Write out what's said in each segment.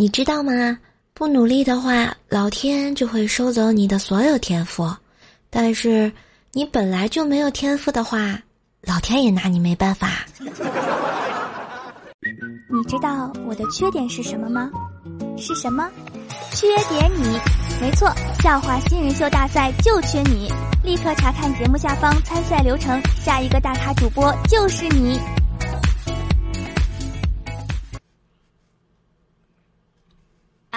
你知道吗？不努力的话，老天就会收走你的所有天赋；但是你本来就没有天赋的话，老天也拿你没办法。你知道我的缺点是什么吗？是什么？缺点你，没错，笑话新人秀大赛就缺你！立刻查看节目下方参赛流程，下一个大咖主播就是你。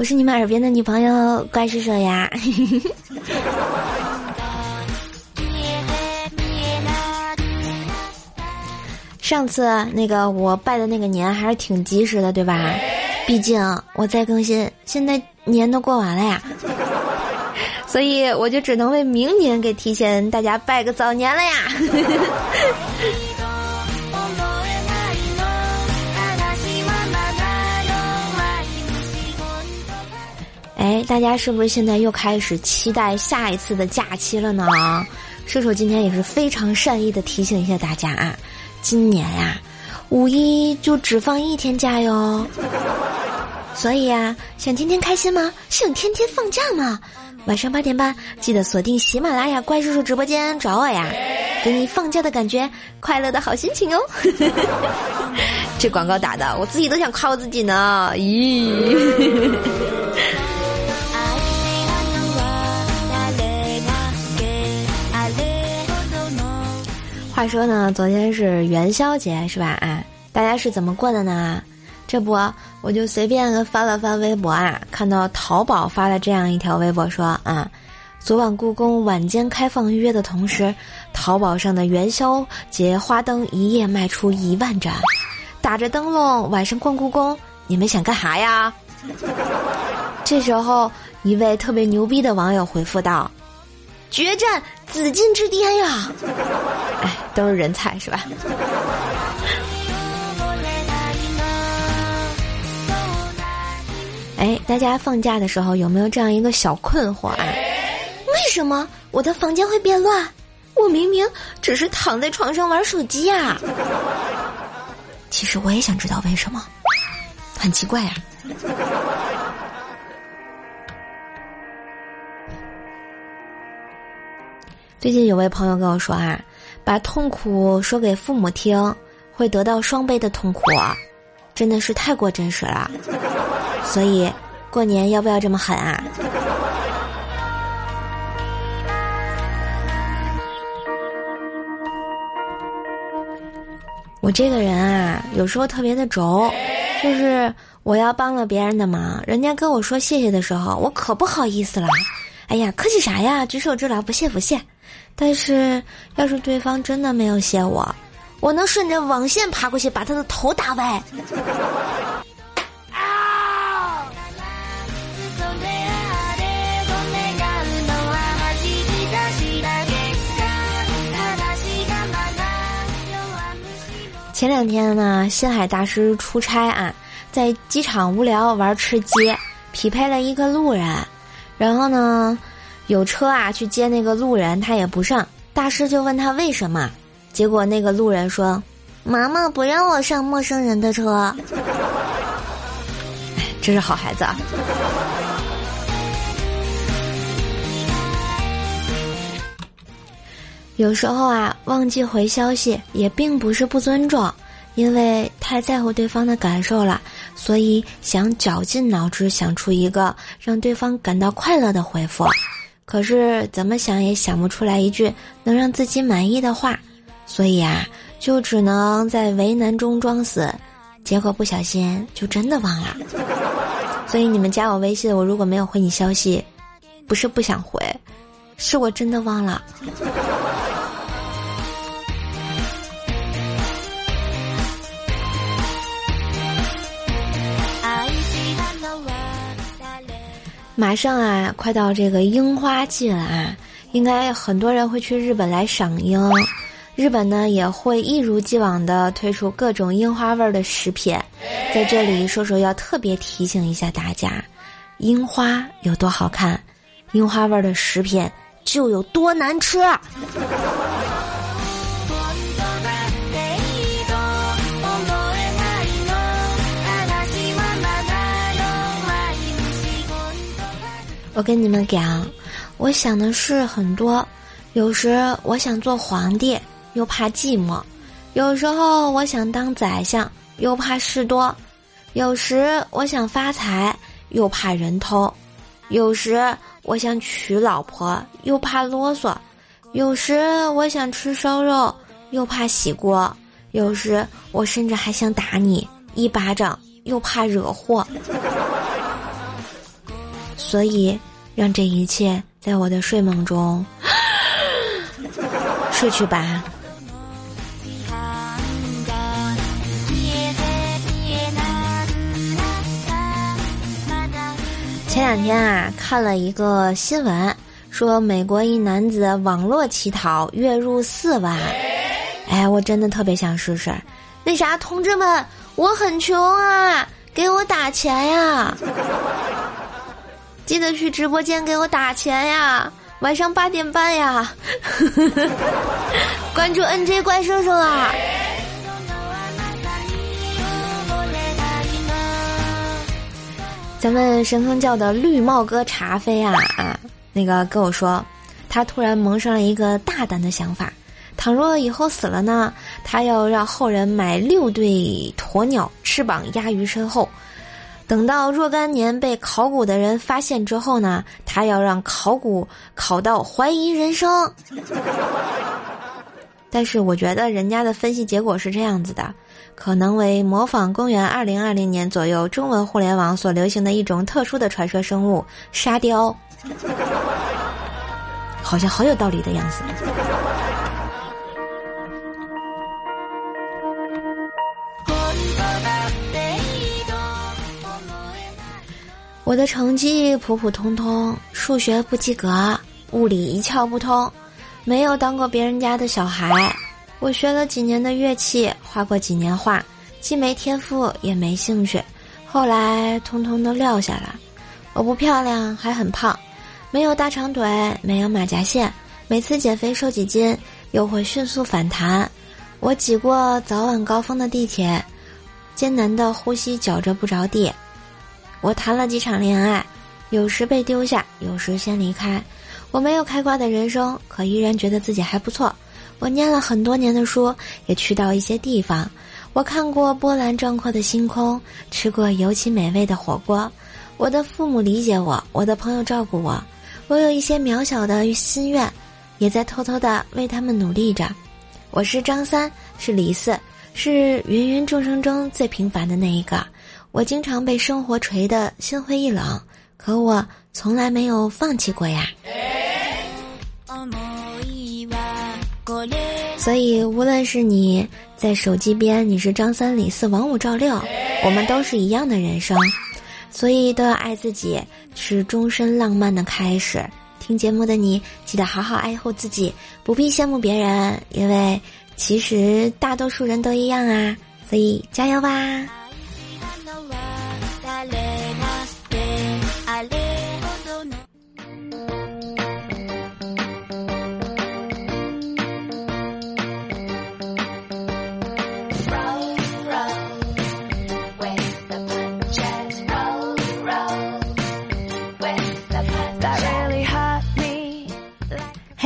我是你们耳边的女朋友怪叔叔呀。上次那个我拜的那个年还是挺及时的，对吧？毕竟我在更新，现在年都过完了呀，所以我就只能为明年给提前大家拜个早年了呀。哎，大家是不是现在又开始期待下一次的假期了呢？射手今天也是非常善意的提醒一下大家啊，今年呀，五一就只放一天假哟。所以呀，想天天开心吗？想天天放假吗？晚上八点半记得锁定喜马拉雅怪叔叔直播间找我呀，给你放假的感觉，快乐的好心情哦。这广告打的，我自己都想夸我自己呢。咦。话说呢，昨天是元宵节是吧？啊，大家是怎么过的呢？这不，我就随便翻了翻微博啊，看到淘宝发了这样一条微博，说啊，昨晚故宫晚间开放预约的同时，淘宝上的元宵节花灯一夜卖出一万盏，打着灯笼晚上逛故宫，你们想干啥呀？这时候，一位特别牛逼的网友回复道：“决战紫禁之巅呀！”哎，都是人才是吧？哎，大家放假的时候有没有这样一个小困惑啊？为什么我的房间会变乱？我明明只是躺在床上玩手机呀！其实我也想知道为什么，很奇怪呀。最近有位朋友跟我说啊，把痛苦说给父母听，会得到双倍的痛苦，真的是太过真实了。所以，过年要不要这么狠啊？我这个人啊，有时候特别的轴，就是我要帮了别人的忙，人家跟我说谢谢的时候，我可不好意思了。哎呀，客气啥呀？举手之劳，不谢不谢。但是要是对方真的没有谢我，我能顺着网线爬过去，把他的头打歪。前两天呢，星海大师出差啊，在机场无聊玩吃鸡，匹配了一个路人，然后呢，有车啊去接那个路人，他也不上，大师就问他为什么，结果那个路人说：“妈妈不让我上陌生人的车。”哎，真是好孩子啊。有时候啊，忘记回消息也并不是不尊重，因为太在乎对方的感受了，所以想绞尽脑汁想出一个让对方感到快乐的回复，可是怎么想也想不出来一句能让自己满意的话，所以啊，就只能在为难中装死，结果不小心就真的忘了。所以你们加我微信，我如果没有回你消息，不是不想回，是我真的忘了。马上啊，快到这个樱花季了啊，应该很多人会去日本来赏樱。日本呢也会一如既往的推出各种樱花味儿的食品。在这里，说说要特别提醒一下大家：樱花有多好看，樱花味儿的食品就有多难吃。我跟你们讲，我想的事很多。有时我想做皇帝，又怕寂寞；有时候我想当宰相，又怕事多；有时我想发财，又怕人偷；有时我想娶老婆，又怕啰嗦；有时我想吃烧肉，又怕洗锅；有时我甚至还想打你一巴掌，又怕惹祸。所以，让这一切在我的睡梦中 睡去吧。前两天啊，看了一个新闻，说美国一男子网络乞讨月入四万。哎，我真的特别想试试。那啥，同志们，我很穷啊，给我打钱呀！记得去直播间给我打钱呀！晚上八点半呀，关注 NJ 怪兽兽啊！咱们神坑教的绿帽哥茶飞啊啊，那个跟我说，他突然萌生了一个大胆的想法：倘若以后死了呢，他要让后人买六对鸵鸟翅膀压于身后。等到若干年被考古的人发现之后呢，他要让考古考到怀疑人生。但是我觉得人家的分析结果是这样子的，可能为模仿公元二零二零年左右中文互联网所流行的一种特殊的传说生物沙雕，好像好有道理的样子。我的成绩普普通通，数学不及格，物理一窍不通，没有当过别人家的小孩。我学了几年的乐器，画过几年画，既没天赋也没兴趣，后来通通都撂下了。我不漂亮，还很胖，没有大长腿，没有马甲线，每次减肥瘦几斤又会迅速反弹。我挤过早晚高峰的地铁，艰难的呼吸绞着不着地。我谈了几场恋爱，有时被丢下，有时先离开。我没有开挂的人生，可依然觉得自己还不错。我念了很多年的书，也去到一些地方。我看过波澜壮阔的星空，吃过尤其美味的火锅。我的父母理解我，我的朋友照顾我。我有一些渺小的心愿，也在偷偷的为他们努力着。我是张三，是李四，是芸芸众生中最平凡的那一个。我经常被生活锤得心灰意冷，可我从来没有放弃过呀。所以，无论是你在手机边，你是张三李四王五赵六，我们都是一样的人生，所以都要爱自己，是终身浪漫的开始。听节目的你，记得好好爱护自己，不必羡慕别人，因为其实大多数人都一样啊。所以，加油吧！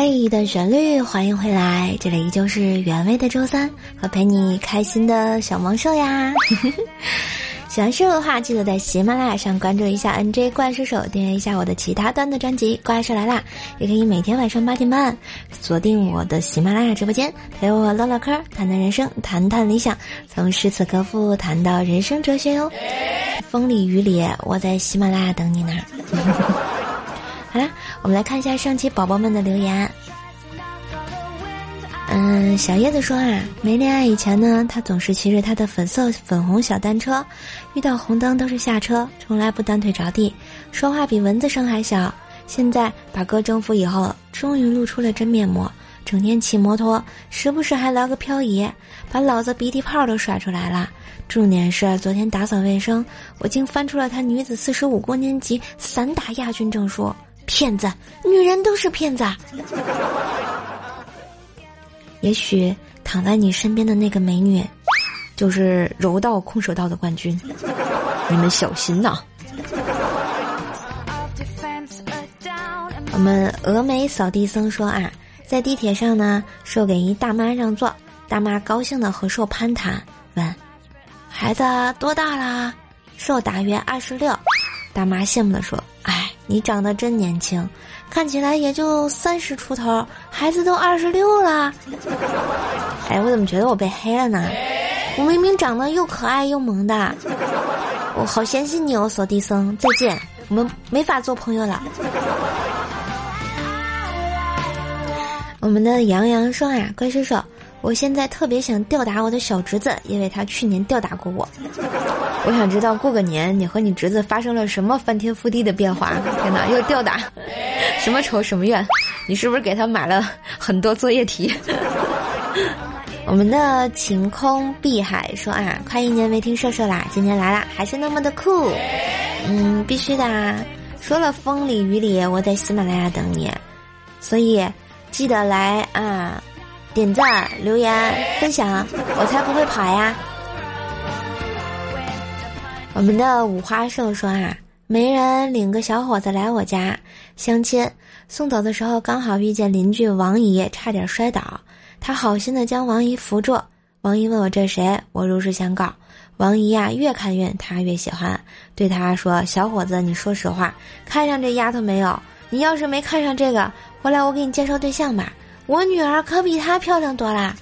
嘿的旋律，欢迎回来！这里依旧是原味的周三和陪你开心的小萌兽呀。喜欢瘦的话，记得在喜马拉雅上关注一下 NJ 怪兽手，订阅一下我的其他段的专辑《怪兽来啦》，也可以每天晚上八点半锁定我的喜马拉雅直播间，陪我唠唠嗑，谈谈人生，谈谈理想，从诗词歌赋谈到人生哲学哟。风里雨里，我在喜马拉雅等你呢。好啦。我们来看一下上期宝宝们的留言。嗯，小叶子说啊，没恋爱以前呢，他总是骑着他的粉色粉红小单车，遇到红灯都是下车，从来不单腿着地，说话比蚊子声还小。现在把哥征服以后，终于露出了真面目，整天骑摩托，时不时还来个漂移，把老子鼻涕泡都甩出来了。重点是昨天打扫卫生，我竟翻出了他女子四十五公斤级散打亚军证书。骗子，女人都是骗子。也许躺在你身边的那个美女，就是柔道空手道的冠军，你们小心呐。我们峨眉扫地僧说啊，在地铁上呢，受给一大妈让座，大妈高兴的和受攀谈，问：“孩子多大啦？”受大约二十六，大妈羡慕的说：“啊，你长得真年轻，看起来也就三十出头，孩子都二十六了。”哎，我怎么觉得我被黑了呢？我明明长得又可爱又萌的，我好嫌弃你哦，扫地僧，再见，我们没法做朋友了。我们的杨洋说啊，怪叔叔，我现在特别想吊打我的小侄子，因为他去年吊打过我。我想知道过个年你和你侄子发生了什么翻天覆地的变化？天哪，又吊打，什么仇什么怨？你是不是给他买了很多作业题？我们的晴空碧海说啊，快一年没听射射啦，今年来啦，还是那么的酷。嗯，必须的啊，说了风里雨里，我在喜马拉雅等你，所以。记得来啊，点赞、留言、分享，我才不会跑呀！我们的五花兽说啊，媒人领个小伙子来我家相亲，送走的时候刚好遇见邻居王姨，差点摔倒，他好心的将王姨扶住。王姨问我这谁，我如实相告。王姨呀，越看越他越喜欢，对他说：“小伙子，你说实话，看上这丫头没有？你要是没看上这个。”回来我给你介绍对象吧，我女儿可比她漂亮多啦。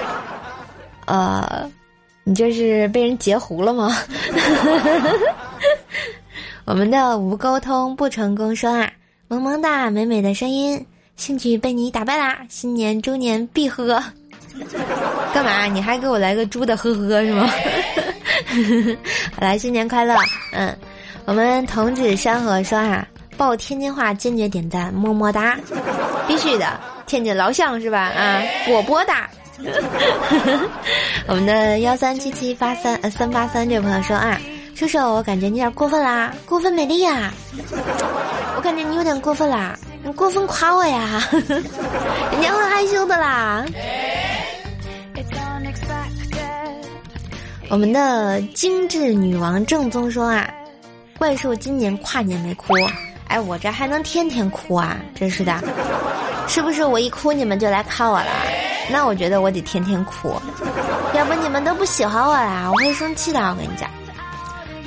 呃，你这是被人截胡了吗？我们的无沟通不成功说啊，萌萌哒美美的声音，兴趣被你打败啦！新年猪年必喝，干嘛？你还给我来个猪的呵呵是吗？好来，新年快乐！嗯，我们童子山河说啊。报天津话坚决点赞么么哒，必须的，天津老乡是吧？啊，波波哒。我们的幺三七七八三呃三八三这位朋友说啊，叔叔，我感觉你有点过分啦，过分美丽呀，我感觉你有点过分啦，你过分夸我呀，人家会害羞的啦。我们的精致女王正宗说啊，怪兽今年跨年没哭。哎，我这还能天天哭啊！真是的，是不是我一哭你们就来看我了？那我觉得我得天天哭，要不你们都不喜欢我啦，我会生气的。我跟你讲，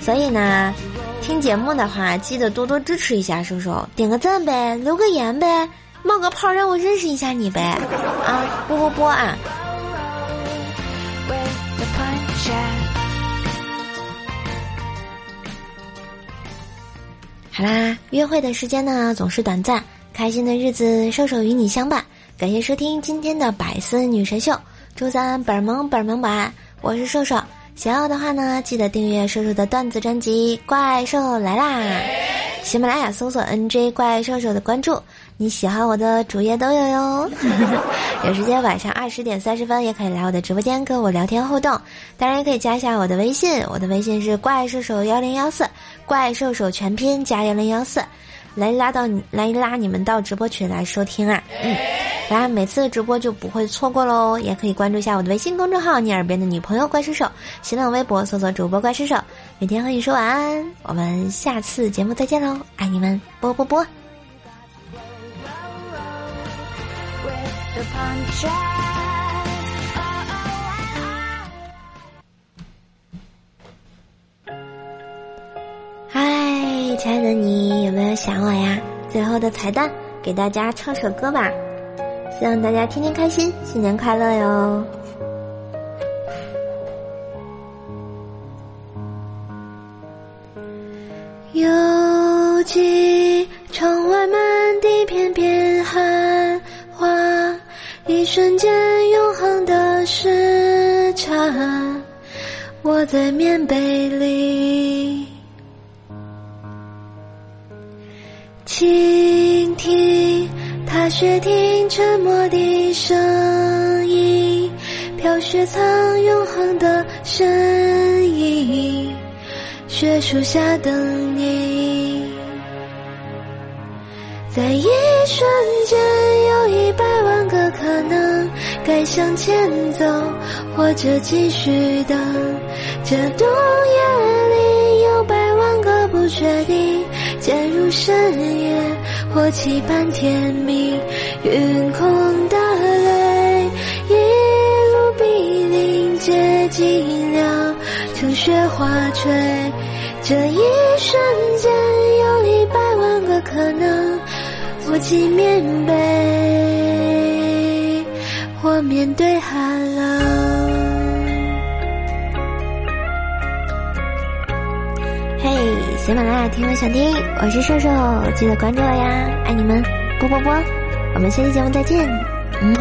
所以呢，听节目的话，记得多多支持一下叔叔，点个赞呗，留个言呗，冒个泡让我认识一下你呗，啊，波波波啊！好啦，约会的时间呢总是短暂，开心的日子瘦瘦与你相伴。感谢收听今天的百思女神秀，周三本萌本萌版，我是瘦瘦。想要的话呢，记得订阅瘦瘦的段子专辑《怪兽来啦》，喜马拉雅搜索 “nj 怪兽兽”的关注。你喜欢我的主页都有哟，有时间晚上二十点三十分也可以来我的直播间跟我聊天互动，当然也可以加一下我的微信，我的微信是怪兽手幺零幺四，怪兽手全拼加幺零幺四，来拉到你来拉你们到直播群来收听啊，嗯，来每次直播就不会错过喽，也可以关注一下我的微信公众号“你耳边的女朋友怪兽手”，新浪微博搜索主播怪兽手，每天和你说晚安，我们下次节目再见喽，爱你们，啵啵啵。亲爱的你有没有想我呀？最后的彩蛋，给大家唱首歌吧，希望大家天天开心，新年快乐哟！犹记窗外满地片片寒花。一瞬间永恒的时差，我在棉被里雪听沉默的声音，飘雪藏永恒的身影，雪树下等你。在一瞬间，有一百万个可能，该向前走，或者继续等。这冬夜里，有百万个不确定，渐入深夜，或期盼天明。云空的泪，一路逼临，接近了，成雪花坠。这一瞬间，有一百万个可能。我系棉被，或面对寒冷。喜马拉雅听我想听，我是瘦瘦，记得关注我呀，爱你们，啵啵啵，我们下期节目再见，嗯。